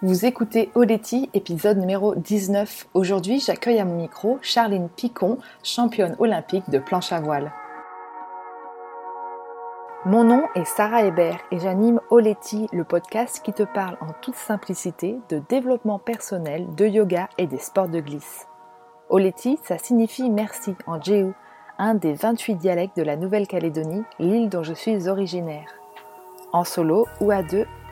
Vous écoutez Oleti, épisode numéro 19. Aujourd'hui, j'accueille à mon micro Charline Picon, championne olympique de planche à voile. Mon nom est Sarah Hébert et j'anime Oleti, le podcast qui te parle en toute simplicité de développement personnel, de yoga et des sports de glisse. Oleti, ça signifie merci en Jéhu, un des 28 dialectes de la Nouvelle-Calédonie, l'île dont je suis originaire. En solo ou à deux,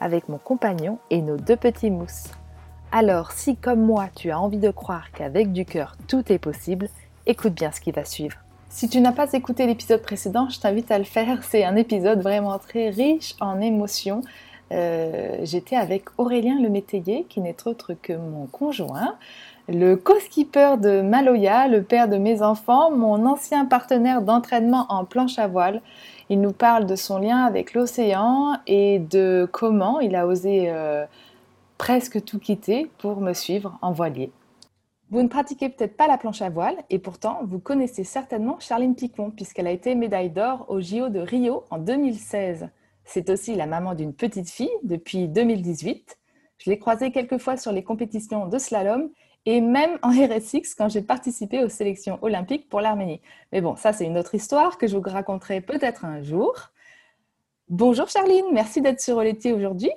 avec mon compagnon et nos deux petits mousses. Alors si comme moi tu as envie de croire qu'avec du cœur tout est possible, écoute bien ce qui va suivre. Si tu n'as pas écouté l'épisode précédent, je t'invite à le faire. C'est un épisode vraiment très riche en émotions. Euh, j'étais avec Aurélien Le Métayer, qui n'est autre que mon conjoint, le co-skipper de Maloya, le père de mes enfants, mon ancien partenaire d'entraînement en planche à voile. Il nous parle de son lien avec l'océan et de comment il a osé euh, presque tout quitter pour me suivre en voilier. Vous ne pratiquez peut-être pas la planche à voile et pourtant vous connaissez certainement Charline Picon puisqu'elle a été médaille d'or au JO de Rio en 2016. C'est aussi la maman d'une petite fille depuis 2018. Je l'ai croisée quelques fois sur les compétitions de slalom et même en RSX quand j'ai participé aux sélections olympiques pour l'Arménie. Mais bon, ça c'est une autre histoire que je vous raconterai peut-être un jour. Bonjour Charline, merci d'être sur Oleti aujourd'hui.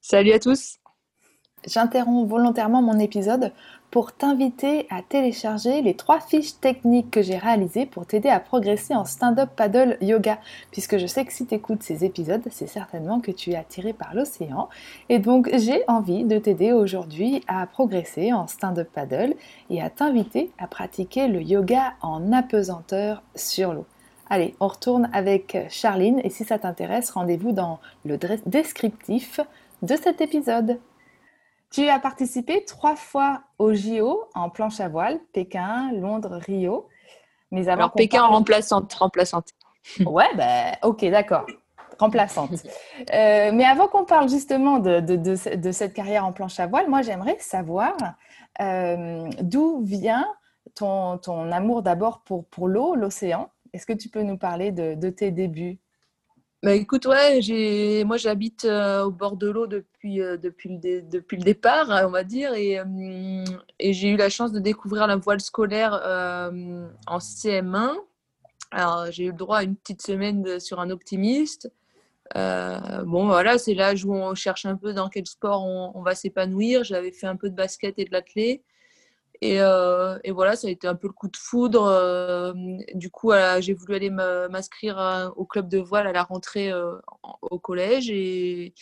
Salut à tous. J'interromps volontairement mon épisode pour t'inviter à télécharger les trois fiches techniques que j'ai réalisées pour t'aider à progresser en stand-up paddle yoga. Puisque je sais que si tu écoutes ces épisodes, c'est certainement que tu es attiré par l'océan. Et donc j'ai envie de t'aider aujourd'hui à progresser en stand-up paddle et à t'inviter à pratiquer le yoga en apesanteur sur l'eau. Allez, on retourne avec Charline et si ça t'intéresse, rendez-vous dans le descriptif de cet épisode. Tu as participé trois fois au JO en planche à voile, Pékin, Londres, Rio. Mais Alors, Pékin en remplaçante. remplaçante. ouais, ben, ok, d'accord. Remplaçante. Euh, mais avant qu'on parle justement de, de, cette carrière en planche à voile, moi j'aimerais savoir euh, d'où vient ton, ton amour d'abord pour, pour l'eau, l'océan? Est-ce que tu peux nous parler de, tes débuts? Bah écoute, ouais, j'ai, moi j'habite euh, au bord de l'eau depuis, euh, depuis, le depuis le départ, on va dire, et, euh, et j'ai eu la chance de découvrir la voile scolaire en CM1. Alors j'ai eu le droit à une petite semaine sur un optimiste. bon, voilà, c'est l'âge où on cherche un peu dans quel sport on, on va s'épanouir. J'avais fait un peu de basket et de l'athlé. Euh, et, voilà, ça a été un peu le coup de foudre. Euh, du coup, j'ai voulu aller m'inscrire au club de voile à la rentrée euh, au collège et,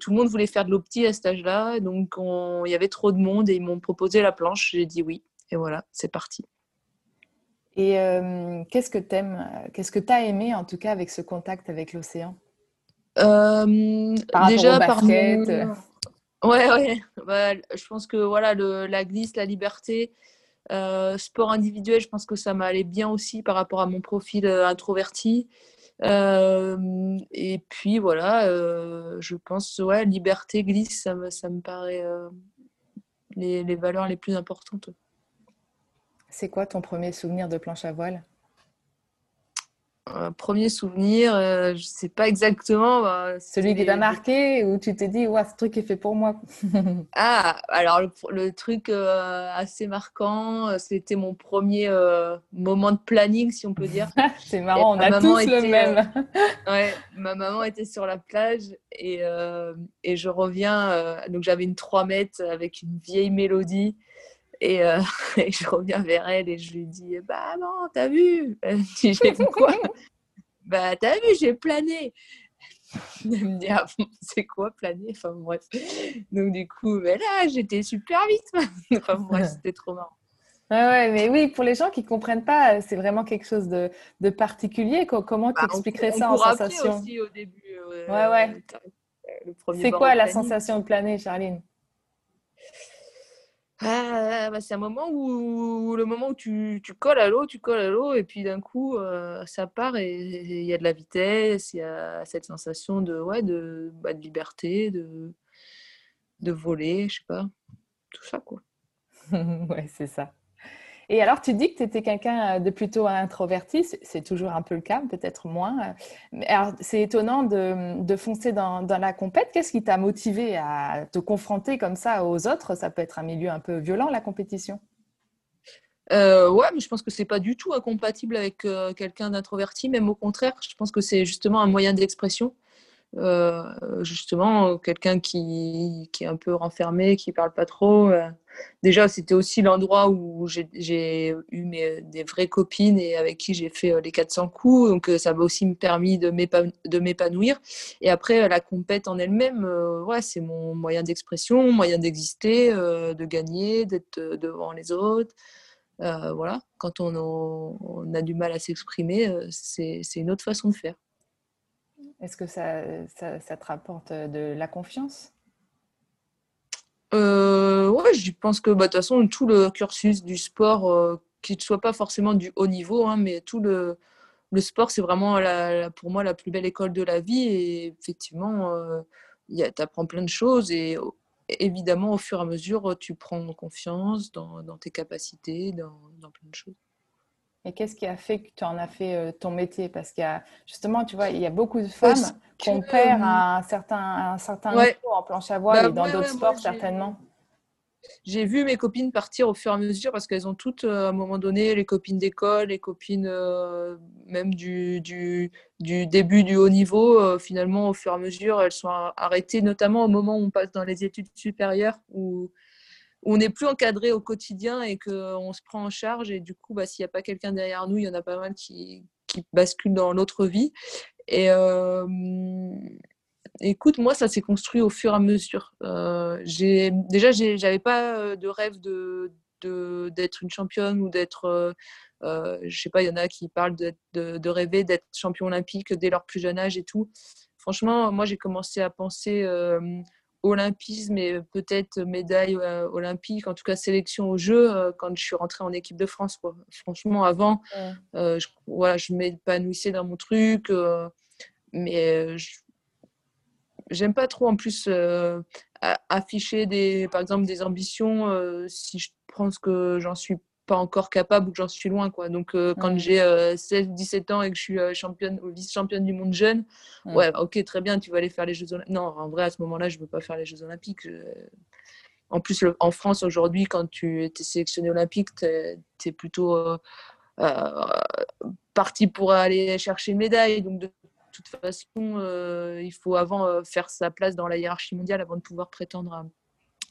tout le monde voulait faire de l'opti à cet âge-là. Donc, il y avait trop de monde et ils m'ont proposé la planche. J'ai dit oui. Et voilà, c'est parti. Et qu'est-ce que tu aimes Qu'est-ce que tu as aimé en tout cas avec ce contact avec l'océan? Déjà par mon... Ouais, ouais. Bah, je pense que voilà, le, la glisse, la liberté, euh, sport individuel, je pense que ça m'allait bien aussi par rapport à mon profil euh, introverti. Euh, et puis voilà, je pense, ouais, liberté, glisse, ça me, ça me paraît les, valeurs les plus importantes. C'est quoi ton premier souvenir de planche à voile? Premier souvenir, euh, je sais pas exactement. Bah, Celui qui t'a marqué ou tu t'es dit, ouais, ce truc est fait pour moi. ah, alors le, truc euh, assez marquant, euh, c'était mon premier moment de planning, si on peut dire. C'est marrant, on a tous le même. ouais, ma maman était sur la plage et, et je reviens. donc j'avais une 3 mètres avec une vieille mélodie. Euh, et, je reviens vers elle et je lui dis Bah non, t'as vu? Elle me dit J'ai quoi Bah t'as vu, j'ai plané. Elle me dit ah, c'est quoi planer Enfin bref. Donc du coup, mais là, j'étais super vite. enfin bref, c'était trop marrant. ouais, mais oui, pour les gens qui ne comprennent pas, c'est vraiment quelque chose de, de particulier. Comment tu bah, expliquerais ça en sensation? aussi au début. ouais, ouais. C'est quoi la sensation de planer, Charline? Bah, c'est un moment où, le moment où tu, tu colles à l'eau, tu colles à l'eau, et puis d'un coup, euh, ça part et il y a de la vitesse, il y a cette sensation de, ouais, de, bah, de liberté, de, de voler, je sais pas, tout ça, quoi. ouais, c'est ça. Et alors, tu dis que tu étais quelqu'un euh, de plutôt introverti, c'est toujours un peu le cas, peut-être moins. Mais alors, c'est étonnant de, foncer dans, la compète. Qu'est-ce qui t'a motivé à te confronter comme ça aux autres? Ça peut être un milieu un peu violent, la compétition. Euh, ouais, mais je pense que c'est pas du tout incompatible avec euh, quelqu'un d'introverti, même au contraire. Je pense que c'est justement un moyen d'expression. Euh, justement, quelqu'un qui, qui, est un peu renfermé, qui parle pas trop. Euh, déjà, c'était aussi l'endroit où j'ai eu mes, des vraies copines et avec qui j'ai fait euh, les 400 coups. Donc, ça m'a aussi permis de m'épanouir. Et après, la compète en elle-même, ouais, c'est mon moyen d'expression, moyen d'exister, de gagner, d'être devant les autres. voilà, quand on, a du mal à s'exprimer, c'est une autre façon de faire. Est-ce que ça, te rapporte euh, de la confiance? Euh, Ouais, je pense que bah, de toute façon, tout le cursus du sport, euh, qu'il ne soit pas forcément du haut niveau, hein, mais tout le, sport, c'est vraiment la, pour moi la plus belle école de la vie. Et effectivement, euh, tu apprends plein de choses. Et évidemment, au fur et à mesure, tu prends confiance dans, tes capacités, dans plein de choses. Et qu'est-ce qui a fait que tu en as fait euh, ton métier? Parce qu'il y a justement, tu vois, il y a beaucoup de femmes qu'on perd à un certain, un certain niveau en planche à voile bah et dans d'autres sports certainement. J'ai vu mes copines partir au fur et à mesure parce qu'elles ont toutes, euh, à un moment donné, les copines d'école, les copines euh, même du, du, du, début du haut niveau. finalement, au fur et à mesure, elles sont arrêtées, notamment au moment où on passe dans les études supérieures, où on n'est plus encadré au quotidien et qu'on se prend en charge. Et du coup, bah, s'il n'y a pas quelqu'un derrière nous, il y en a pas mal qui, qui basculent dans l'autre vie. Et euh, écoute, moi, ça s'est construit au fur et à mesure. Euh, déjà, j'avais pas euh, de rêve de, d'être une championne ou d'être. Euh, je sais pas, il y en a qui parlent de, de rêver d'être champion olympique dès leur plus jeune âge et tout. Franchement, moi, j'ai commencé à penser olympisme et peut-être médaille euh, olympique, en tout cas sélection aux Jeux euh, quand je suis rentrée en équipe de France. Quoi. Franchement, avant, euh, je, voilà, je m'épanouissais dans mon truc, mais j'aime pas trop en plus afficher des, par exemple des ambitions si je pense que j'en suis pas encore capable ou que j'en suis loin. Quoi. Donc, euh, quand j'ai 16-17 euh, ans et que je suis euh, championne ou vice-championne du monde jeune, ouais, ok, très bien, tu vas aller faire les Jeux Olympiques. Non, en vrai, à ce moment-là, je ne veux pas faire les Jeux Olympiques. En plus, en France, aujourd'hui, quand tu es sélectionné olympique, tu es, plutôt parti pour aller chercher une médaille. Donc, de toute façon, il faut avant faire sa place dans la hiérarchie mondiale avant de pouvoir prétendre à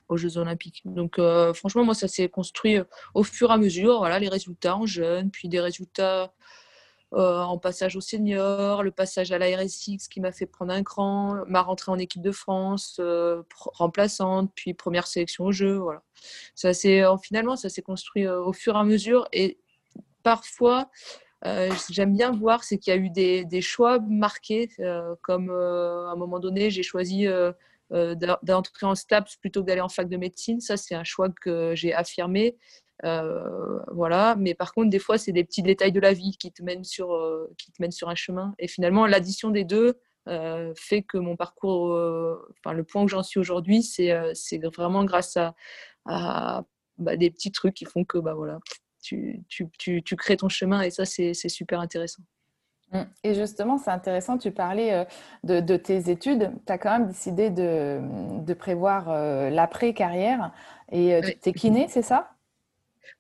aux Jeux Olympiques. Donc, euh, franchement, moi, ça s'est construit euh, au fur et à mesure. Voilà, les résultats en jeune, puis des résultats euh, en passage au senior, le passage à la RSX qui m'a fait prendre un cran, ma rentrée en équipe de France, remplaçante, puis première sélection aux Jeux. Voilà. Ça c'est finalement, ça s'est construit au fur et à mesure. Et parfois, j'aime bien voir, c'est qu'il y a eu des, des choix marqués, comme à un moment donné, j'ai choisi d'entrer en STAPS plutôt que d'aller en fac de médecine. Ça, c'est un choix que j'ai affirmé. Euh, voilà. Mais par contre, des fois, c'est des petits détails de la vie qui te mènent sur, euh, qui te mènent sur un chemin. Et finalement, l'addition des deux fait que mon parcours, enfin, le point où j'en suis aujourd'hui, c'est vraiment grâce à, à bah, des petits trucs qui font que bah, voilà, tu, tu, tu, tu crées ton chemin. Et ça, c'est super intéressant. Mm. Et justement, c'est intéressant, tu parlais euh, de, tes études. Tu as quand même décidé de, prévoir euh, l'après-carrière. Et euh, tu es kiné, c'est ça?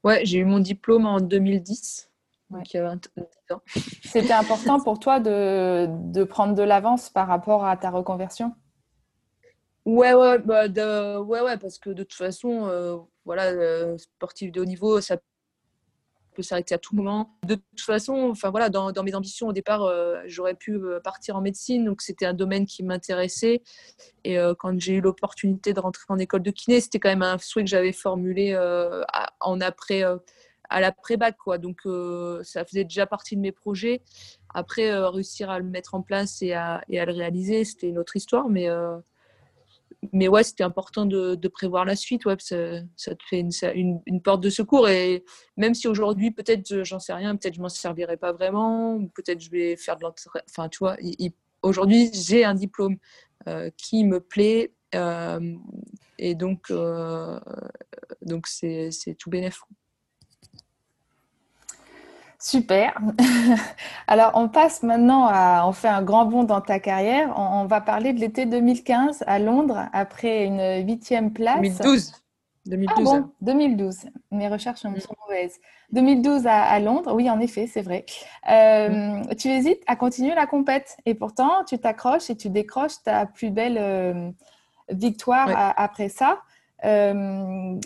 Ouais, j'ai eu mon diplôme en 2010. Donc il y a 20 ans. C'était important pour toi de, prendre de l'avance par rapport à ta reconversion? Ouais, ouais, bah ouais, ouais, parce que de toute façon, voilà, sportif de haut niveau, ça peut s'arrêter à tout moment. De toute façon, enfin voilà, dans, mes ambitions au départ, euh, j'aurais pu euh, partir en médecine, donc c'était un domaine qui m'intéressait. Et euh, quand j'ai eu l'opportunité de rentrer en école de kiné, c'était quand même un souhait que j'avais formulé en après, à l'après-bac, quoi. Donc ça faisait déjà partie de mes projets. Après, réussir à le mettre en place et à, et à le réaliser, c'était une autre histoire, mais mais ouais, c'était important de, prévoir la suite. Ouais, ça, te fait une, une, porte de secours. Et même si aujourd'hui, peut-être, j'en sais rien, peut-être je m'en servirai pas vraiment, peut-être je vais faire de l'entraînement. Enfin, tu vois, aujourd'hui, j'ai un diplôme euh, qui me plaît. Euh, et donc, euh, donc c'est tout bénéfique. Super. Alors, on passe maintenant à, on fait un grand bond dans ta carrière. On, va parler de l'été 2015 à Londres après une huitième place. 2012. 2012. Ah bon, 2012. Mes recherches sont, mm. mauvaises. 2012 à, Londres, oui, en effet, c'est vrai. Euh, mm. Tu hésites à continuer la compète et pourtant, tu t'accroches et tu décroches ta plus belle euh, victoire après ça. Euh,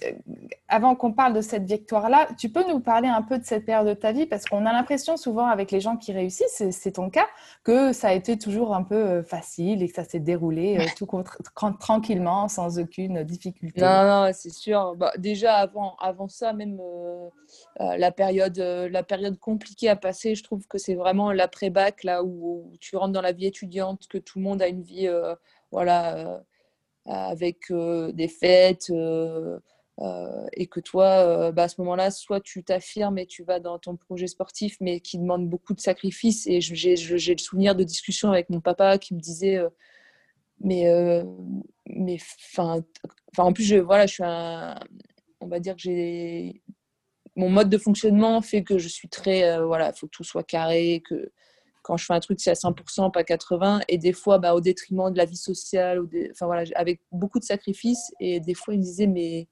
avant qu'on parle de cette victoire-là, tu peux nous parler un peu de cette période de ta vie parce qu'on a l'impression souvent avec les gens qui réussissent, c'est ton cas, que ça a été toujours un peu euh, facile et que ça s'est déroulé euh, tout tranquillement, sans aucune difficulté. Non, non, c'est sûr. Bah, déjà avant, avant ça, même la période, la période compliquée à passer, je trouve que c'est vraiment l'après-bac là où, où, tu rentres dans la vie étudiante, que tout le monde a une vie, voilà avec des fêtes. Et que toi, bah, à ce moment-là, soit tu t'affirmes et tu vas dans ton projet sportif, mais qui demande beaucoup de sacrifices. Et j'ai le souvenir de discussions avec mon papa qui me disait, mais, mais, enfin, en plus, je, voilà, je suis un, on va dire que j'ai mon mode de fonctionnement fait que je suis très, voilà, il faut que tout soit carré, que quand je fais un truc, c'est à 100%, pas 80%. Et des fois, bah, au détriment de la vie sociale, ou enfin, voilà, avec beaucoup de sacrifices. Et des fois, il me disait, mais,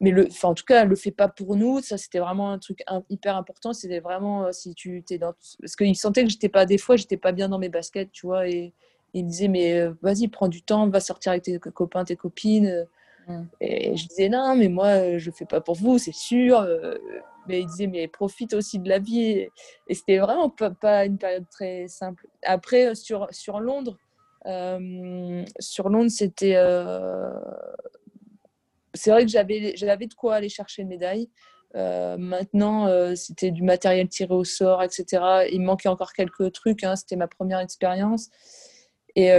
mais le, enfin, en tout cas, le fait pas pour nous. Ça, c'était vraiment un truc hyper important. C'était vraiment euh, si tu t'es dans. Parce qu'il sentait que j'étais pas, des fois, j'étais pas bien dans mes baskets, tu vois. Et, il me disait, mais euh, vas-y, prends du temps, va sortir avec tes copains, tes copines. Mmh. Et je disais, non, mais moi, je fais pas pour vous, c'est sûr. Mais il disait, mais profite aussi de la vie. Et c'était vraiment pas, une période très simple. Après, euh, sur, sur Londres, euh, sur Londres, c'était. Euh, c'est vrai que j'avais, j'avais de quoi aller chercher une médaille. maintenant, c'était du matériel tiré au sort, etc. Il manquait encore quelques trucs. Hein. C'était ma première expérience. Et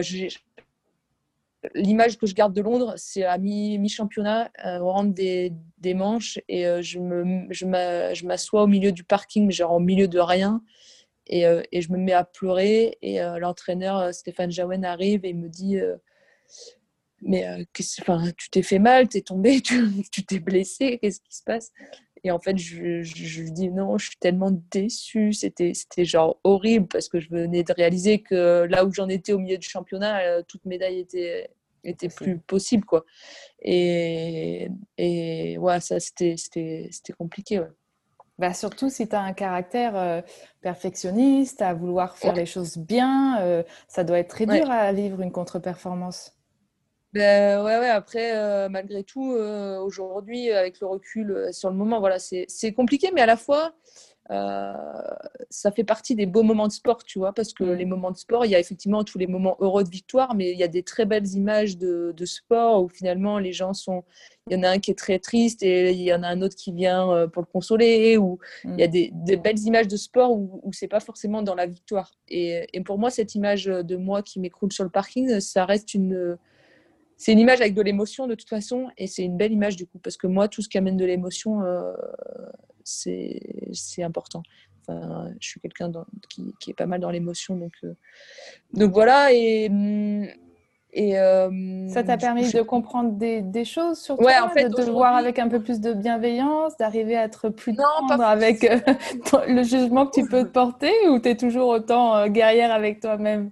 l'image que je garde de Londres, c'est à mi-championnat, euh, au rang des, manches, et euh, je, m'assois au milieu du parking, genre au milieu de rien, et, euh, et je me mets à pleurer, et l'entraîneur Stéphane Jaouen arrive et me dit Mais tu t'es fait mal, tu es tombé, tu t'es blessé, qu'est-ce qui se passe? Et en fait, je, lui dis non, je suis tellement déçue. C'était genre horrible parce que je venais de réaliser que là où j'en étais au milieu du championnat, toute médaille était, était plus possible quoi et, et ouais ça c'était c'était compliqué ouais. Bah surtout si tu as un caractère euh, perfectionniste, à vouloir faire les choses bien, euh, ça doit être très dur à vivre une contre-performance. Ben, ouais, ouais, après, euh, malgré tout, aujourd'hui, avec le recul sur le moment, voilà, c'est compliqué, mais à la fois, ça fait partie des beaux moments de sport, tu vois, parce que mm. les moments de sport, il y a effectivement tous les moments heureux de victoire, mais il y a des très belles images de, sport où finalement les gens sont. Il y en a un qui est très triste et il y en a un autre qui vient euh, pour le consoler, ou il y a mm. des, belles images de sport où, où c'est pas forcément dans la victoire. Et, et, pour moi, cette image de moi qui m'écroule sur le parking, ça reste une. C'est une image avec de l'émotion de toute façon, et c'est une belle image du coup, parce que moi, tout ce qui amène de l'émotion, euh, c'est important. Enfin, je suis quelqu'un qui, qui, est pas mal dans l'émotion, donc, euh, donc voilà. Et, mm, et euh, ça t'a permis de comprendre des, des, choses sur toi, en fait, de te voir avec un peu plus de bienveillance, d'arriver à être plus tendre avec euh, le jugement que tu peux te porter, ou tu es toujours autant guerrière avec toi-même?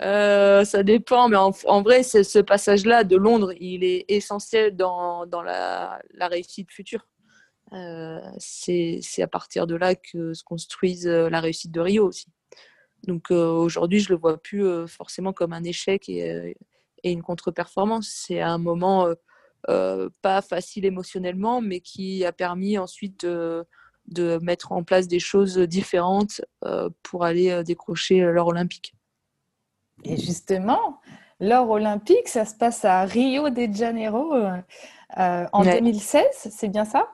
Ça dépend, mais en, en vrai, ce passage-là de Londres, il est essentiel dans, dans la, la, réussite future. Euh, c'est à partir de là que se construise euh, la réussite de Rio aussi. Donc euh, aujourd'hui, je le vois plus forcément comme un échec et, une contre-performance. C'est un moment pas facile émotionnellement, mais qui a permis ensuite de mettre en place des choses différentes pour aller décrocher l'or olympique. Et justement, l'or olympique, ça se passe à Rio de Janeiro en 2016, c'est bien ça?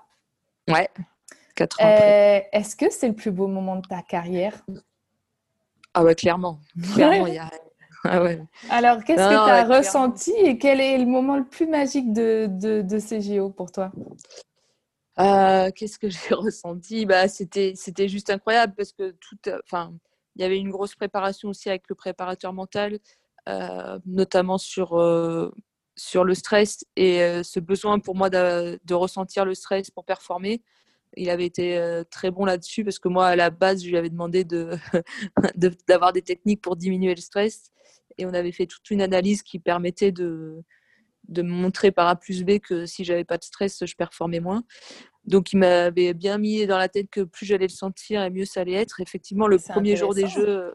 Ouais, quatre ans euh, Est-ce que c'est le plus beau moment de ta carrière? Ah ouais, clairement. Clairement, il y a... Ah ouais. Alors, qu'est-ce que tu as ressenti et quel est le moment le plus magique de, de, de ces JO pour toi? Euh, Qu'est-ce que j'ai ressenti? Bah, C'était juste incroyable parce que tout, enfin, il y avait une grosse préparation aussi avec le préparateur mental, euh, notamment sur, euh, sur le stress et ce besoin pour moi de, de, ressentir le stress pour performer. Il avait été très bon là-dessus parce que moi, à la base, je lui avais demandé d'avoir de, des techniques pour diminuer le stress et on avait fait toute une analyse qui permettait de, de me montrer par A plus B que si j'avais pas de stress, je performais moins. Donc il m'avait bien mis dans la tête que plus j'allais le sentir et mieux ça allait être. Effectivement, le premier jour des jeux,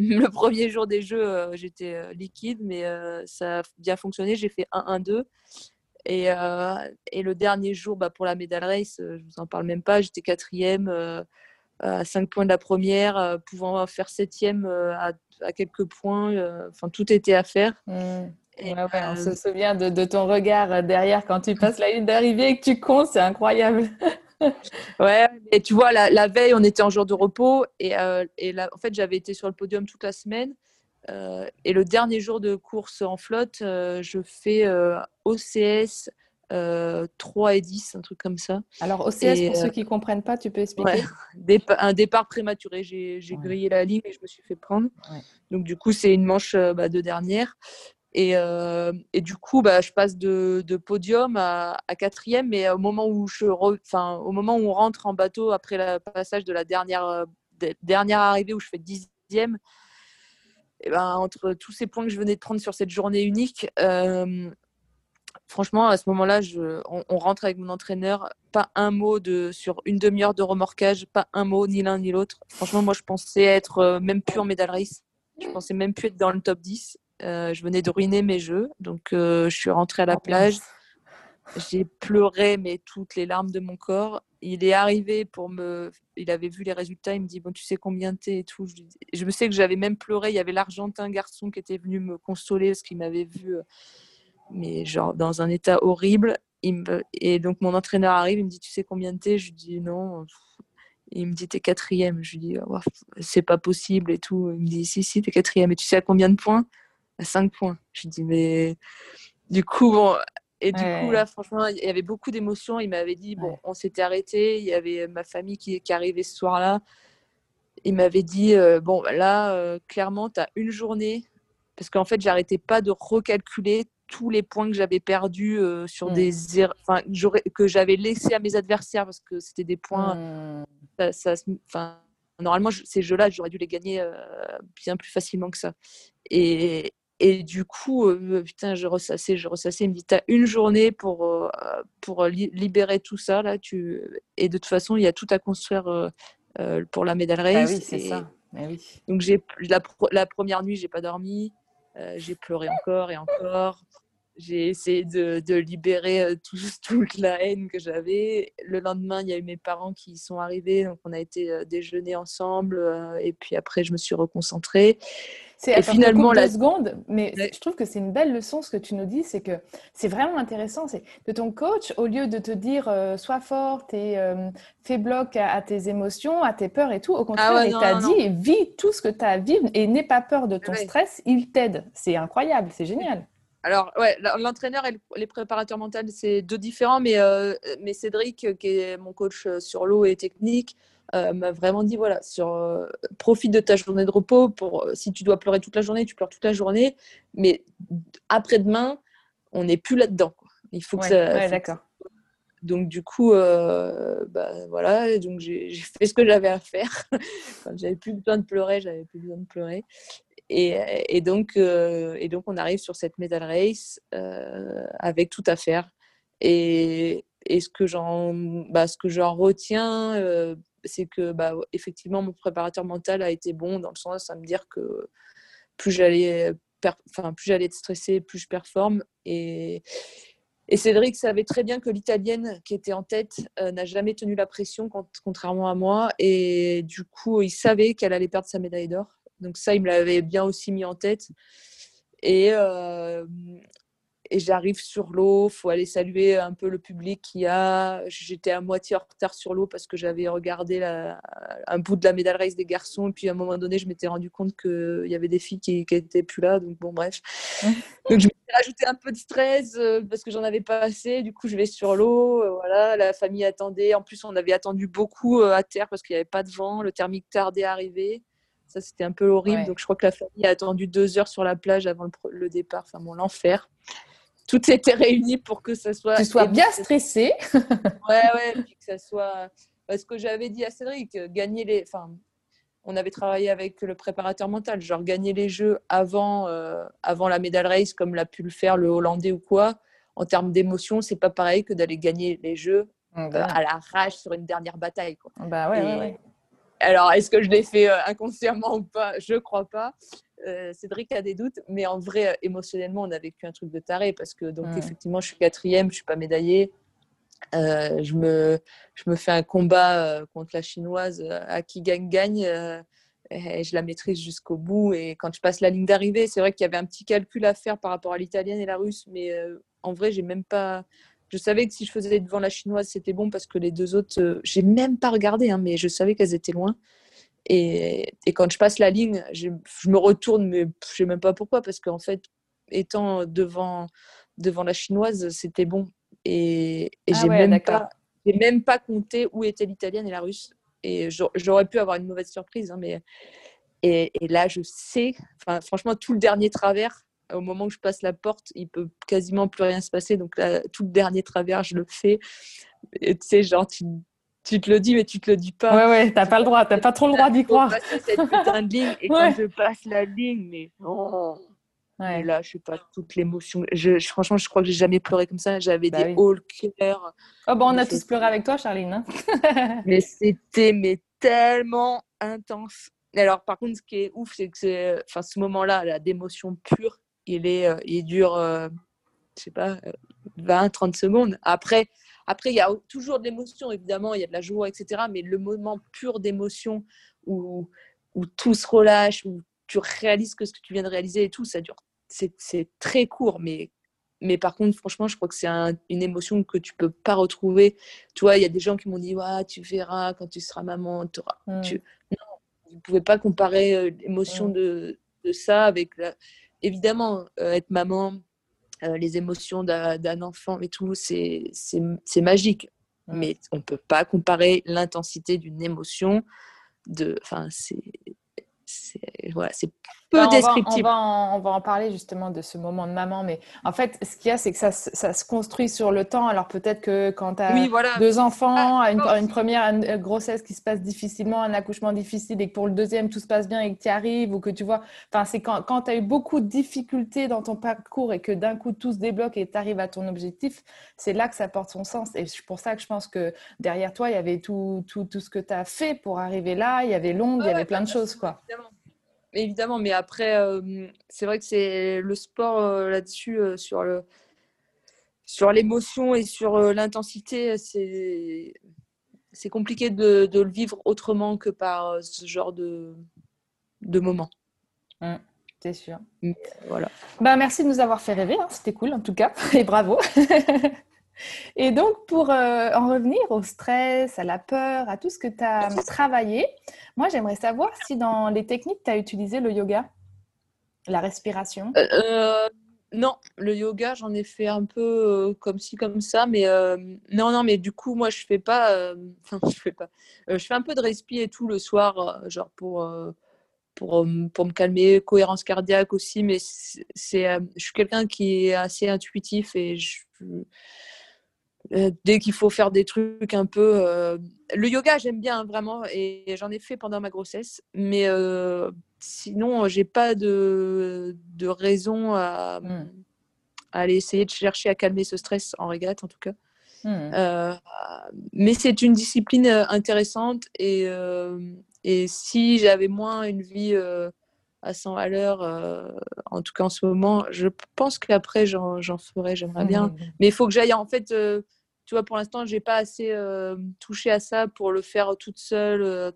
le premier jour des jeux, euh, j'étais euh, liquide, mais euh, ça a bien fonctionné. J'ai fait 1-1-2. Et, et, le dernier jour, bah, pour la médaille race, je vous en parle même pas, j'étais quatrième à 5 points de la première, pouvant faire septième à, à quelques points. Enfin, tout était à faire. Mmh on se souvient de, ton regard derrière quand tu passes la ligne d'arrivée et que tu comptes, c'est incroyable. ouais, et tu vois, la, veille, on était en jour de repos et, euh, et en fait, j'avais été sur le podium toute la semaine. Euh, et le dernier jour de course en flotte, je fais OCS 3 et 10, un truc comme ça. Alors, OCS, pour ceux qui ne comprennent pas, tu peux expliquer? Un départ prématuré. J'ai grillé la ligne et je me suis fait prendre. Donc, du coup, c'est une manche bah, de dernière. Et, euh, et, du coup, bah, je passe de, podium à, quatrième, mais au moment, où je on rentre en bateau après le passage de la dernière, euh, dernière arrivée où je fais dixième, ben, entre tous ces points que je venais de prendre sur cette journée unique, euh, franchement, à ce moment-là, on, rentre avec mon entraîneur, pas un mot sur une demi-heure de remorquage, pas un mot, ni l'un ni l'autre. Franchement, moi, je pensais être même plus en médaille race. Je pensais même plus être dans le top 10. Euh, je venais de ruiner mes jeux, donc euh, je suis rentrée à la oh, plage. J'ai pleuré, mais toutes les larmes de mon corps. Il est arrivé pour me. Il avait vu les résultats. Il me dit Bon, tu sais combien t'es et tout. Je, me sais que j'avais même pleuré. Il y avait l'Argentin garçon qui était venu me consoler parce qu'il m'avait vu, euh, mais genre dans un état horrible. Et donc mon entraîneur arrive. Il me dit Tu sais combien t'es? Je lui dis Non. Il me dit T'es quatrième. Je lui dis oh, C'est pas possible et tout. Il me dit Si, si, t'es quatrième. Et tu sais à combien de points? À 5 points. Je dis, mais du coup, bon. Et du coup, là, franchement, il y avait beaucoup d'émotions. Il m'avait dit, bon, on s'était arrêté. Il y avait ma famille qui, qui arrivait ce soir-là. Il m'avait dit, euh, bon, là, euh, clairement, tu as une journée. Parce qu'en fait, j'arrêtais pas de recalculer tous les points que j'avais perdus euh, sur des er-, enfin que j'avais laissé à mes adversaires parce que c'était des points mmh. ça, ça normalement ces jeux-là j'aurais dû les gagner bien plus facilement que ça et, et du coup, euh, putain, je ressassais, je ressassais. Il me dit, tu as une journée pour, euh, pour libérer tout ça. Là, tu... Et de toute façon, il y a tout à construire euh, pour la médaille race. Ah oui, c'est ça. Ah oui. Donc, j'ai, la, la, première nuit, j'ai pas dormi. j'ai pleuré encore et encore. J'ai essayé de, de libérer tout, toute la haine que j'avais. Le lendemain, il y a eu mes parents qui sont arrivés. Donc, on a été déjeuner ensemble. et puis après, je me suis reconcentrée. C'est finalement la seconde, mais je trouve que c'est une belle leçon ce que tu nous dis, c'est que c'est vraiment intéressant. C'est de ton coach, au lieu de te dire euh, sois forte et euh, fais bloc à, tes émotions, à tes peurs et tout, au contraire, ah il t'a dit vis tout ce que tu as à vivre et n'aie pas peur de ton stress, il t'aide. C'est incroyable, c'est génial. Alors, ouais, l'entraîneur et les préparateurs mentaux, c'est deux différents, mais, euh, mais Cédric, qui est mon coach sur l'eau et technique, euh, m'a vraiment dit voilà, sur, euh, profite de ta journée de repos. Pour, euh, si tu dois pleurer toute la journée, tu pleures toute la journée. Mais après-demain, on n'est plus là-dedans. Il faut que ça. d'accord. Donc du coup, bah, voilà, donc j'ai fait ce que j'avais à faire. Quand j'avais plus besoin de pleurer, j'avais plus besoin de pleurer. Et, et donc, on arrive sur cette medal race avec tout à faire. Et, ce que j'en bah, retiens c'est que bah, effectivement mon préparateur mental a été bon dans le sens à me dire que plus j'allais enfin plus être stressée plus je performe. Et Cédric savait très bien que l'italienne qui était en tête euh, n'a jamais tenu la pression contrairement à moi. Et du coup il savait qu'elle allait perdre sa médaille d'or donc ça il me l'avait bien aussi mis en tête et euh, et j'arrive sur l'eau, faut aller saluer un peu le public qui a. J'étais à moitié en retard sur l'eau parce que j'avais regardé la, un bout de la médaille race des garçons et puis à un moment donné, je m'étais rendu compte qu'il y avait des filles qui n'étaient plus là, donc bon bref. donc je m'étais rajouté un peu de stress euh, parce que j'en avais pas assez. Du coup, je vais sur l'eau, euh, voilà, la famille attendait. En plus, on avait attendu beaucoup à terre parce qu'il n'y avait pas de vent, le thermique tardait à arriver. Ça, c'était un peu horrible. Donc, je crois que la famille a attendu deux heures sur la plage avant le, le départ. Enfin, bon, l'enfer tout était réuni pour que ça soit. Tu sois bien stressé. ouais, ouais, puis que ça soit. Parce que j'avais dit à Cédric, gagner les. Enfin, on avait travaillé avec le préparateur mental, genre gagner les jeux avant, euh, avant la medal race, comme l'a pu le faire le Hollandais ou quoi. En termes d'émotion, c'est pas pareil que d'aller gagner les jeux mmh, bah euh, à la rage sur une dernière bataille. Quoi. Bah ouais, ouais, Alors, est-ce que je l'ai fait euh, inconsciemment ou pas? Je crois pas. Euh, Cédric a des doutes, mais en vrai, euh, émotionnellement, on a vécu un truc de taré parce que, donc, effectivement, je suis quatrième, je suis pas médaillée. Euh, je, me, je me fais un combat contre la chinoise à qui gagne-gagne. et je la maîtrise jusqu'au bout. Et quand je passe la ligne d'arrivée, c'est vrai qu'il y avait un petit calcul à faire par rapport à l'italienne et la russe, mais en vrai, j'ai même pas. Je savais que si je faisais devant la chinoise, c'était bon parce que les deux autres, j'ai même pas regardé, hein, mais je savais qu'elles étaient loin. Et, quand je passe la ligne, je, me retourne, mais je sais même pas pourquoi, parce qu'en fait, étant devant, devant la chinoise, c'était bon. Et, et ah j'ai même, pas, même pas compté où étaient l'italienne et la russe. Et j'aurais pu avoir une mauvaise surprise, hein, mais et, là, je sais, franchement, tout le dernier travers, au moment où je passe la porte, il peut quasiment plus rien se passer. Donc là, tout le dernier travers, je le fais. tu sais, genre, tu, tu te le dis, mais tu te le dis pas. Ouais, ouais, t'as pas le droit, t'as pas trop le droit d'y croire. cette putain de ligne, et quand je passe la ligne, mais oh. Et là, je sais pas, toute l'émotion. Je, franchement, je crois que j'ai jamais pleuré comme ça. J'avais bah des hauts le cœur. Oh, bon, on a tous pleuré avec toi, Charline. Hein. mais c'était mais tellement intense. Alors, par contre, ce qui est ouf, c'est que enfin, ce moment-là, là, d'émotion pure, il, est, euh, il dure, euh, je sais pas, 20, euh, 30 secondes. Après, après, il y a toujours de l'émotion, évidemment, il y a de la joie, etc. Mais le moment pur d'émotion où, où tout se relâche, où tu réalises que ce que tu viens de réaliser et tout, ça dure. C'est très court, mais, mais par contre, franchement, je crois que c'est une émotion que tu peux pas retrouver. Tu vois, il y a des gens qui m'ont dit ouais, Tu verras quand tu seras maman. Mmh. Tu... Non, vous ne pouvez pas comparer l'émotion mmh. de, de, ça avec. La... Évidemment, euh, être maman, euh, les émotions d'un enfant et tout, c'est magique. Mais on ne peut pas comparer l'intensité d'une émotion. De, enfin, c'est voilà, peu descriptif. On va, en, parler justement de ce moment de maman, mais en fait, ce qu'il y a, c'est que ça, ça, se construit sur le temps. Alors peut-être que quand tu as deux enfants, ah, une, première grossesse qui se passe difficilement, un accouchement difficile, et que pour le deuxième, tout se passe bien et que tu y arrives, ou que tu vois, enfin, c'est quand, quand tu as eu beaucoup de difficultés dans ton parcours et que d'un coup tout se débloque et tu arrives à ton objectif, c'est là que ça porte son sens. Et c'est pour ça que je pense que derrière toi, il y avait tout, tout, tout ce que tu as fait pour arriver là, il y avait Londres, il y avait plein de choses. quoi évidemment, mais après, euh, c'est vrai que c'est le sport euh, là-dessus, euh, sur le sur l'émotion et sur l'intensité, c'est c'est compliqué de, de, le vivre autrement que par ce genre de, de moment. Mmh, c'est sûr. Voilà. Bah, merci de nous avoir fait rêver, hein. c'était cool en tout cas, et bravo. Et donc, pour euh, en revenir au stress, à la peur, à tout ce que tu as travaillé, moi, j'aimerais savoir si dans les techniques, tu as utilisé le yoga, la respiration. Euh, euh, non, le yoga, j'en ai fait un peu comme ci, comme ça, mais non, non, mais du coup, moi, je fais pas, je fais pas, je fais un peu de respi et tout le soir, genre pour pour, pour, me calmer, cohérence cardiaque aussi, mais c'est, je suis quelqu'un qui est assez intuitif et je, euh, dès qu'il faut faire des trucs un peu. Euh, le yoga, j'aime bien vraiment et j'en ai fait pendant ma grossesse, mais euh, sinon, j'ai pas de, de raison à, hmm. aller essayer de chercher à calmer ce stress en régate, en tout cas. Hmm. mais c'est une discipline intéressante et, et si j'avais moins une vie à 100 à l'heure, en tout cas en ce moment, je pense qu'après j'en ferai, j'aimerais bien. Hmm. Mais il faut que j'aille en fait tu vois, pour l'instant, j'ai pas assez touché à ça pour le faire toute seule.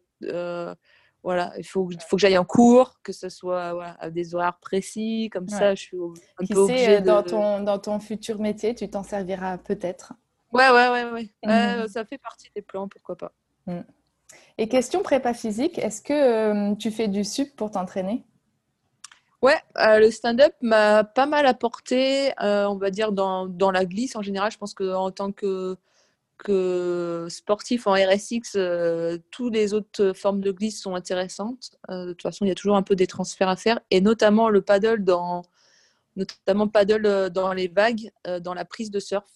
voilà, il faut, faut que j'aille en cours, que ce soit à des horaires précis, comme ça, je suis un peu obligée dans, ton, dans ton futur métier, tu t'en serviras peut-être. Ouais, ouais, ouais, ouais. Mmh. ça fait partie des plans, pourquoi pas. Mmh. Et question prépa physique, est-ce que tu fais du sup pour t'entraîner? Ouais, euh, le stand-up m'a pas mal apporté, euh, on va dire, dans, dans, la glisse en général. Je pense qu'en tant que, que sportif en RSX, euh, toutes les autres formes de glisse sont intéressantes. de toute façon, il y a toujours un peu des transferts à faire, et notamment le paddle dans, notamment paddle dans les vagues, dans la prise de surf.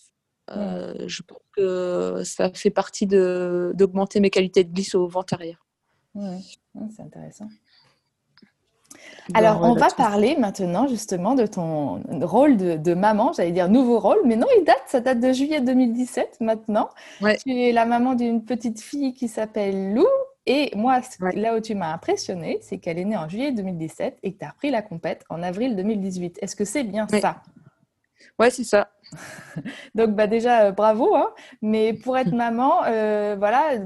Mmh. Je pense que ça fait partie d'augmenter mes qualités de glisse au ventre arrière. Ouais. c'est intéressant. Alors, on va parler maintenant justement de ton rôle de, maman, j'allais dire nouveau rôle, mais non, il date, ça date de juillet 2017 maintenant. Tu es la maman d'une petite fille qui s'appelle Lou. Et moi, là où tu m'as impressionné, c'est qu'elle est née en juillet 2017 et que tu as repris la compète en avril 2018. Est-ce que c'est bien ça? Ouais, c'est ça. Donc bah déjà euh, bravo, hein. mais pour être maman, euh, voilà,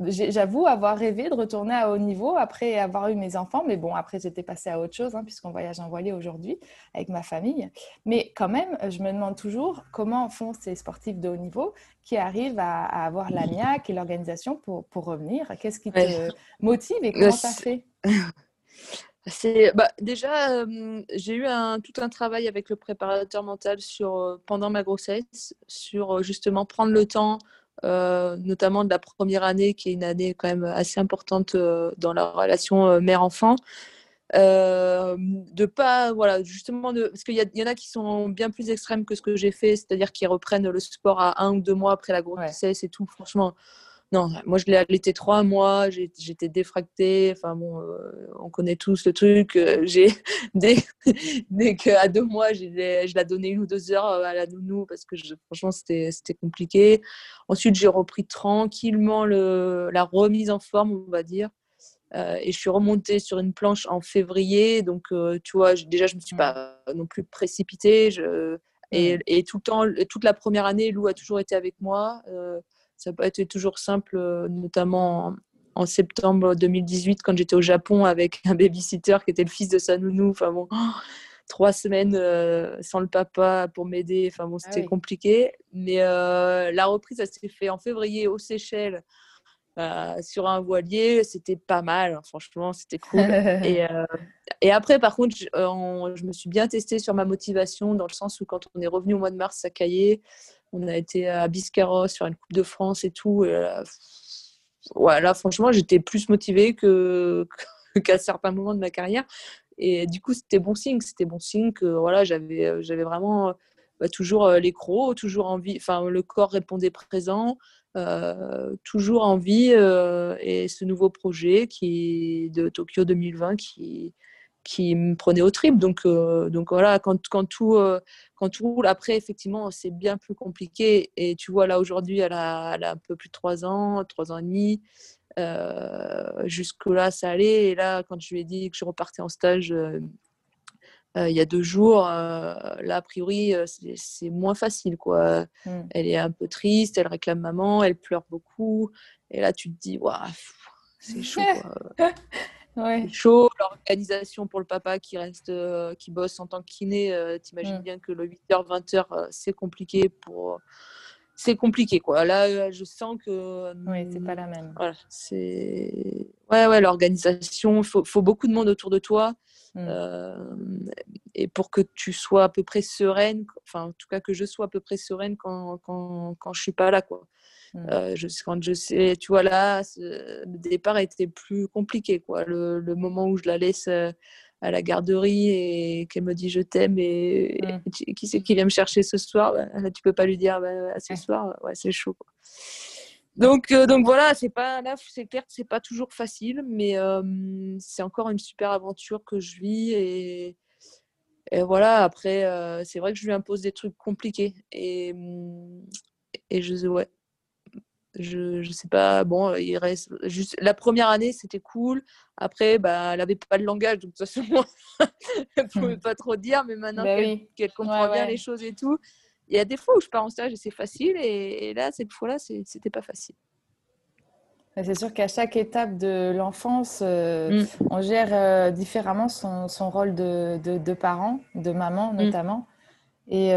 j'avoue avoir rêvé de retourner à haut niveau après avoir eu mes enfants, mais bon après j'étais passée à autre chose hein, puisqu'on voyage en voilier aujourd'hui avec ma famille. Mais quand même, je me demande toujours comment font ces sportifs de haut niveau qui arrivent à, avoir l'AMIAC et l'organisation pour, pour revenir. Qu'est-ce qui te motive et comment ça fait? C'est bah, déjà j'ai eu un, tout un travail avec le préparateur mental sur pendant ma grossesse sur justement prendre le temps notamment de la première année qui est une année quand même assez importante dans la relation mère-enfant. De pas voilà justement de parce qu'il y, y, en a qui sont bien plus extrêmes que ce que j'ai fait c'est-à-dire qui reprennent le sport à un ou deux mois après la grossesse et tout. Franchement non, moi je l'ai allaité trois mois, j'étais défractée. Enfin bon, euh, on connaît tous le truc. Euh, j'ai dès, dès qu'à deux mois, je la donnais une ou deux heures euh, à la nounou parce que franchement c'était compliqué. Ensuite, j'ai repris tranquillement le, la remise en forme, on va dire. et je suis remontée sur une planche en février. Donc, tu vois, déjà, je ne me suis mmh. pas non plus précipitée. Je, et, mmh. et, tout le temps, toute la première année, Lou a toujours été avec moi ça n'a pas été toujours simple, euh, notamment en, septembre 2018 quand j'étais au Japon avec un babysitter qui était le fils de sa nounou. Enfin bon, trois semaines euh, sans le papa pour m'aider. Enfin bon, ah c'était compliqué. Mais euh, la reprise, ça s'est fait en février aux Seychelles. sur un voilier, c'était pas mal, hein, franchement, c'était cool. et, et, après, par contre, je, je, me suis bien testée sur ma motivation dans le sens où quand on est revenu au mois de mars à Caillé, on a été à Biscarrosse sur une Coupe de France et tout. Et là, franchement, j'étais plus motivée que, qu'à certains moments de ma carrière. Et du coup, c'était bon signe. C'était bon signe que voilà, j'avais, j'avais vraiment bah, toujours euh, les crocs, toujours envie. Enfin, le corps répondait présent, euh, toujours envie. Euh, et ce nouveau projet qui de Tokyo 2020 qui qui me prenait au trip. Donc, euh, donc voilà, quand, quand, tout, euh, quand tout roule, après, effectivement, c'est bien plus compliqué. Et tu vois, là, aujourd'hui, elle a, elle a, un peu plus de 3 ans, 3 ans et demi. Euh, Jusque-là, ça allait. Et là, quand je lui ai dit que je repartais en stage euh, il y a deux jours, là, a priori, c'est moins facile. Quoi. Mmh. Elle est un peu triste, elle réclame maman, elle pleure beaucoup. Et là, tu te dis, waouh, c'est chaud. Quoi. Ouais. chaud. L'organisation pour le papa qui reste, euh, qui bosse en tant que kiné, euh, t'imagines mm. bien que le 8h, 20h, euh, c'est compliqué pour. C'est compliqué, quoi. Là, je sens que. Oui, c'est pas la même. Voilà, c'est. Ouais, ouais, l'organisation, il faut, faut, beaucoup de monde autour de toi. Mm. et pour que tu sois à peu près sereine, enfin, en tout cas, que je sois à peu près sereine quand, quand, quand je suis pas là, quoi. Mmh. Euh, je, quand je sais, tu vois, là, le départ était plus compliqué. Quoi. Le, moment où je la laisse à la garderie et qu'elle me dit je t'aime et, mmh. qui c'est qui vient me chercher ce soir bah, Tu peux pas lui dire bah, ce soir, ouais, c'est chaud. Donc, euh, donc voilà, c'est pas là, c'est clair que c'est pas toujours facile, mais c'est encore une super aventure que je vis et, et voilà. Après, c'est vrai que je lui impose des trucs compliqués et, et je ouais, je, je sais pas, bon, il reste juste la première année, c'était cool. Après, bah, elle avait pas de langage, donc de toute façon, elle pouvait mmh. pas trop dire, mais maintenant bah qu'elle comprend bien les choses et tout, il y a des fois où je pars en stage et c'est facile, et, là, cette fois-là, c'était pas facile. C'est sûr qu'à chaque étape de l'enfance, mm. on gère différemment son, son rôle de, de, de, parent, de maman mm. notamment. Et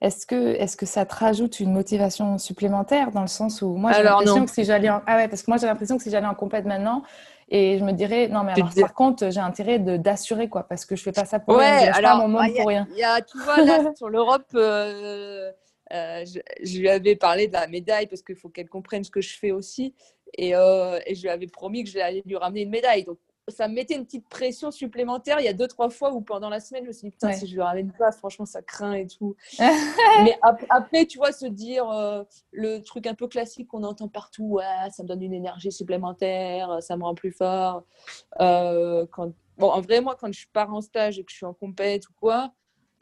est-ce que, est que ça te rajoute une motivation supplémentaire dans le sens où moi j'ai l'impression que si j'allais en... ah ouais parce que moi j'ai l'impression que si j'allais en compète maintenant et je me dirais non mais alors par contre j'ai intérêt d'assurer quoi parce que je fais pas ça pour ouais, rien, alors, pas mon monde pour rien. Il y a tu vois là sur l'Europe euh, euh, je, lui avais parlé de la médaille parce qu'il faut qu'elle comprenne ce que je fais aussi et, euh, et je lui avais promis que j'allais lui ramener une médaille donc ça me mettait une petite pression supplémentaire. Il y a deux, trois fois où pendant la semaine, je me suis dit, putain, si je lui ramène pas, franchement, ça craint et tout. Mais après, tu vois, se dire euh, le truc un peu classique qu'on entend partout, ouais, ça me donne une énergie supplémentaire, ça me rend plus fort. Euh, quand... Bon, en vrai, moi, quand je pars en stage et que je suis en compète ou quoi,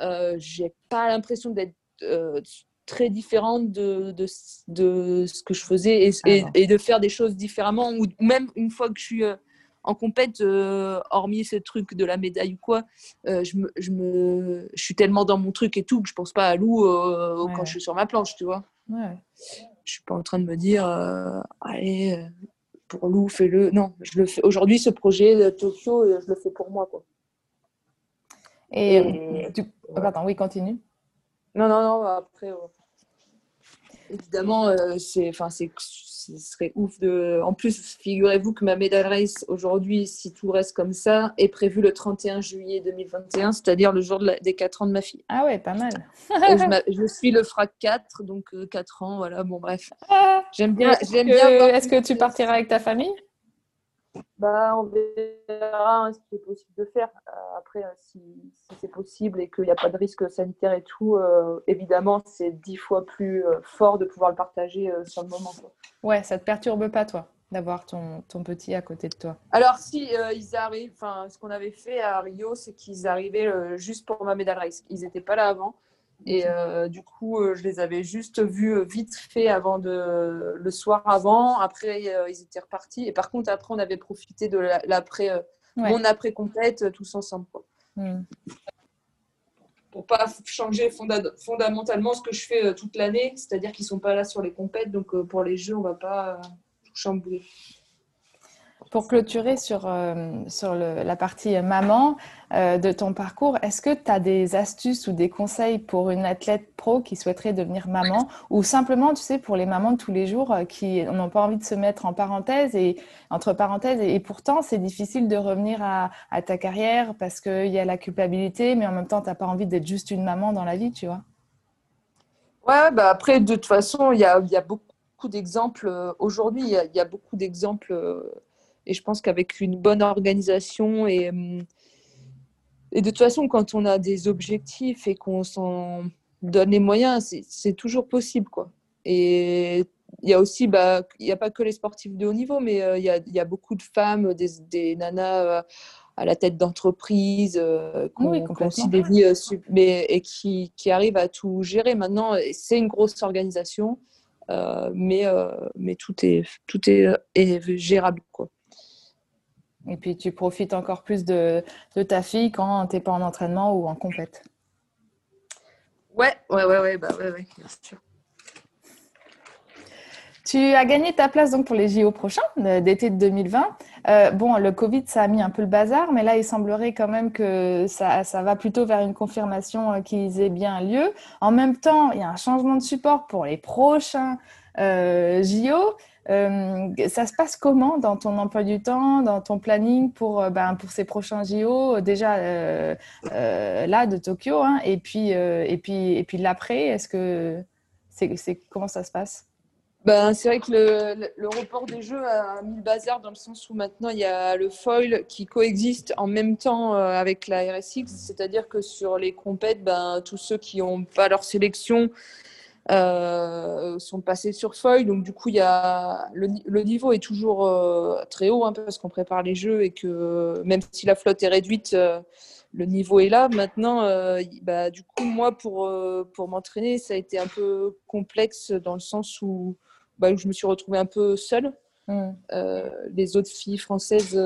euh, j'ai pas l'impression d'être euh, très différente de, de, de, ce que je faisais et, ah et, de faire des choses différemment. Ou même une fois que je suis en compète, euh, hormis ce truc de la médaille ou quoi, euh, je, me, je, me, je suis tellement dans mon truc et tout que je pense pas à Lou euh, quand je suis sur ma planche, tu vois. Ouais. Je suis pas en train de me dire, allez, pour Lou, fais-le. Non, je le fais. Aujourd'hui, ce projet de Tokyo, je le fais pour moi, quoi. Et, tu... attends, oui, continue. Non, non, non, après, évidemment, c'est, enfin, c'est ce serait ouf de. En plus, figurez-vous que ma médaille race aujourd'hui, si tout reste comme ça, est prévue le 31 juillet 2021, c'est-à-dire le jour des 4 ans de ma fille. Ah ouais, pas mal. je, suis le FRAC 4, donc 4 euh, ans, voilà. Bon, bref. Ah, j'aime bien. J'aime bien. Est-ce que tu partiras avec ta famille? Bah, on verra hein, ce qui est possible de faire. Euh, après, euh, si, c'est possible et qu'il n'y a pas de risque sanitaire et tout, évidemment, c'est dix fois plus fort de pouvoir le partager sur le moment. Ouais, ça te perturbe pas, toi, d'avoir ton, ton, petit à côté de toi? Alors, si euh, ils arrivent, enfin, ce qu'on avait fait à Rio, c'est qu'ils arrivaient euh, juste pour ma médaille race. Ils n'étaient pas là avant. Et euh, du coup, je les avais juste vus vite fait avant de, le soir avant. Après, ils étaient repartis. Et par contre, après, on avait profité de l'après, mon après complète tous ensemble. Quoi. Hmm pour pas changer fondamentalement ce que je fais euh, toute l'année, c'est-à-dire qu'ils sont pas là sur les compètes, donc euh, pour les jeux, on va pas euh, tout chambouler. Pour clôturer sur, euh, sur la partie maman euh, de ton parcours, est-ce que tu as des astuces ou des conseils pour une athlète pro qui souhaiterait devenir maman ou simplement, tu sais, pour les mamans de tous les jours euh, qui n'ont pas envie de se mettre en parenthèse et entre parenthèses et, pourtant c'est difficile de revenir à, à ta carrière parce qu'il y a la culpabilité, mais en même temps, tu n'as pas envie d'être juste une maman dans la vie, tu vois? Ouais, bah après, de toute façon, il y a, y a beaucoup d'exemples. Aujourd'hui, il y, y, a beaucoup d'exemples et je pense qu'avec une bonne organisation et, euh, et de toute façon, quand on a des objectifs et qu'on s'en donne les moyens, c'est toujours possible. Quoi. Et il y a aussi, bah, il n'y a pas que les sportifs de haut niveau, mais euh, il y, a, y, a, beaucoup de femmes, des, des nanas euh, à la tête d'entreprise, qui ont, aussi des vies, mais, et qui, qui, arrivent à tout gérer. Maintenant, c'est une grosse organisation, mais, mais tout est, tout est, est gérable. Quoi. Et puis tu profites encore plus de, de ta fille quand tu n'es pas en entraînement ou en compète. Ouais, ouais, ouais, ouais, bah ouais, ouais, bien sûr. Tu as gagné ta place donc pour les JO prochains d'été de 2020. Euh, bon, le Covid, ça a mis un peu le bazar, mais là, il semblerait quand même que ça, ça va plutôt vers une confirmation euh, qu'ils aient bien lieu. En même temps, il y a un changement de support pour les prochains euh, JO. Euh, ça se passe comment dans ton emploi du temps, dans ton planning pour, euh, ben, pour ces prochains JO Déjà euh, là de Tokyo, hein, et puis et puis et puis l'après. Est-ce que c'est comment ça se passe? Ben, c'est vrai que le, le, report des Jeux a mis le bazar dans le sens où maintenant il y a le foil qui coexiste en même temps avec la RSX, c'est-à-dire que sur les compètes, ben, tous ceux qui n'ont pas leur sélection euh, sont passés sur feuille. Donc, du coup, il y a, le, niveau est toujours euh, très haut hein, parce qu'on prépare les jeux et que même si la flotte est réduite, euh, le niveau est là. Maintenant, bah, du coup, moi, pour, pour m'entraîner, ça a été un peu complexe dans le sens où, bah, je me suis retrouvée un peu seule. Mmh. les autres filles françaises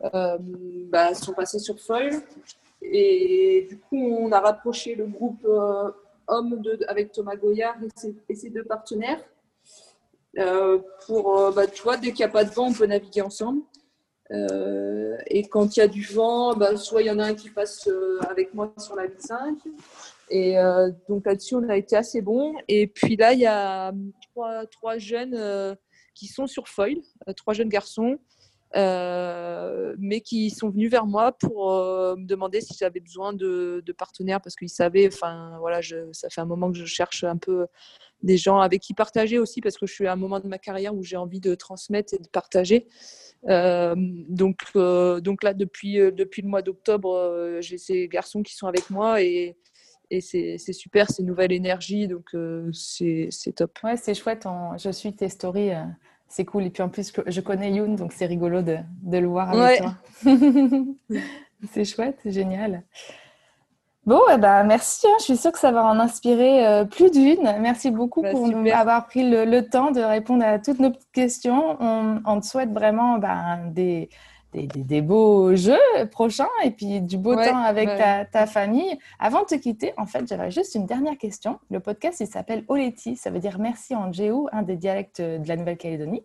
bah, sont passées sur feuille. Et du coup, on a rapproché le groupe homme avec Thomas Goyard et ses, deux partenaires. pour, bah, tu vois, dès qu'il n'y a pas de vent, on peut naviguer ensemble. et quand il y a du vent, bah, soit il y en a un qui passe avec moi sur la 5. Et donc là-dessus, on a été assez bon. Et puis là, il y a trois, trois jeunes qui sont sur foil, trois jeunes garçons euh, mais qui sont venus vers moi pour euh, me demander si j'avais besoin de, partenaires parce qu'ils savaient, enfin voilà, ça fait un moment que je cherche un peu des gens avec qui partager aussi parce que je suis à un moment de ma carrière où j'ai envie de transmettre et de partager. Euh, donc, donc là, depuis, depuis le mois d'octobre, j'ai ces garçons qui sont avec moi et, et c'est super, c'est nouvelle énergie, donc c'est top. Ouais, c'est chouette. Je suis tes stories c'est cool. Et puis en plus, je connais Yoon, donc c'est rigolo de, le voir avec toi. c'est chouette, c'est génial. Bon, eh ben, merci. Hein. Je suis sûre que ça va en inspirer euh, plus d'une. Merci beaucoup bah, pour avoir pris le, temps de répondre à toutes nos petites questions. On, te souhaite vraiment ben, des, des, beaux jeux prochains et puis du beau temps avec ta, famille. Avant de te quitter, en fait, j'avais juste une dernière question. Le podcast, il s'appelle Oleti, ça veut dire merci en Djéou, un des dialectes de la Nouvelle-Calédonie.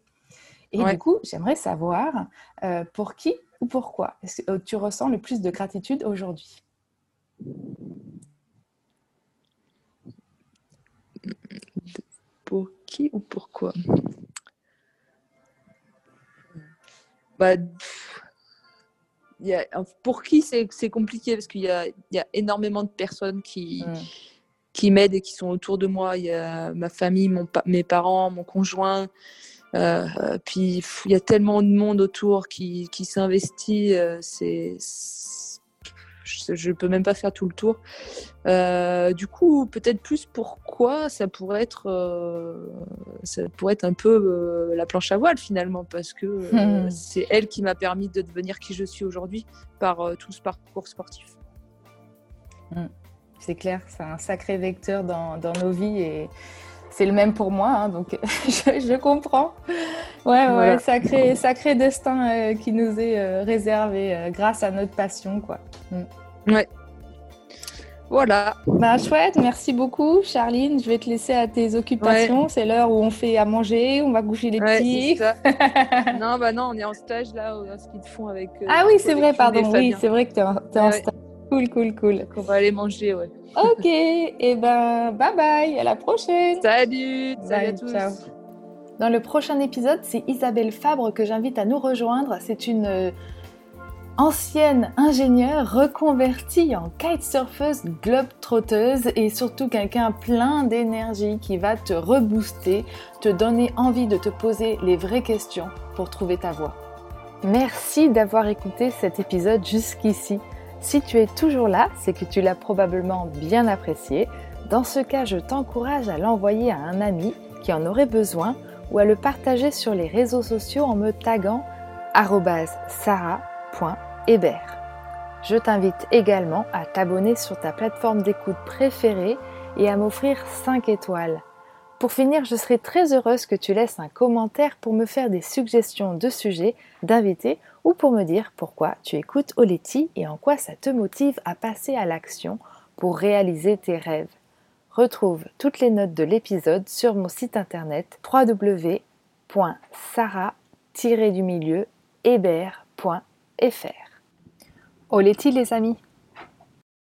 Et du coup, j'aimerais savoir euh, pour qui ou pourquoi est-ce que tu ressens le plus de gratitude aujourd'hui? Pour qui ou pourquoi? Bah, pour qui c'est compliqué parce qu'il y, y a, énormément de personnes qui, mm. qui m'aident et qui sont autour de moi. Il y a ma famille, mon, mes parents, mon conjoint. Euh, puis il y a tellement de monde autour qui, qui s'investit. Euh, c'est je ne peux même pas faire tout le tour. Euh, du coup, peut-être plus pourquoi ça pourrait être, euh, ça pourrait être un peu euh, la planche à voile finalement, parce que hmm. c'est elle qui m'a permis de devenir qui je suis aujourd'hui par tout ce parcours sportif. Hmm. C'est clair, c'est un sacré vecteur dans, dans nos vies et c'est le même pour moi, hein, donc je, comprends. Ouais, ouais, sacré, sacré destin qui nous est réservé grâce à notre passion, quoi. Hmm. Ouais. Voilà. Bah, chouette, merci beaucoup, Charline. Je vais te laisser à tes occupations. C'est l'heure où on fait à manger, on va coucher les petits. non, bah non, on est en stage là, ce qu'ils font avec. Euh, ah oui, c'est vrai, pardon. Oui, c'est vrai que tu es, en, stage. Cool, cool, cool. on va aller manger, ouais. Ok, et eh ben bye bye, à la prochaine. Salut, salut à tous. Dans le prochain épisode, c'est Isabelle Fabre que j'invite à nous rejoindre. C'est une euh, ancienne ingénieure reconvertie en kitesurfeuse globe-trotteuse et surtout quelqu'un plein d'énergie qui va te rebooster, te donner envie de te poser les vraies questions pour trouver ta voie. Merci d'avoir écouté cet épisode jusqu'ici. Si tu es toujours là, c'est que tu l'as probablement bien apprécié. Dans ce cas, je t'encourage à l'envoyer à un ami qui en aurait besoin ou à le partager sur les réseaux sociaux en me taguant sarah Hébert. Je t'invite également à t'abonner sur ta plateforme d'écoute préférée et à m'offrir 5 étoiles. Pour finir, je serai très heureuse que tu laisses un commentaire pour me faire des suggestions de sujets, d'invités ou pour me dire pourquoi tu écoutes Oleti et en quoi ça te motive à passer à l'action pour réaliser tes rêves. Retrouve toutes les notes de l'épisode sur mon site internet www.sarah-hébert.fr. Oleti les amis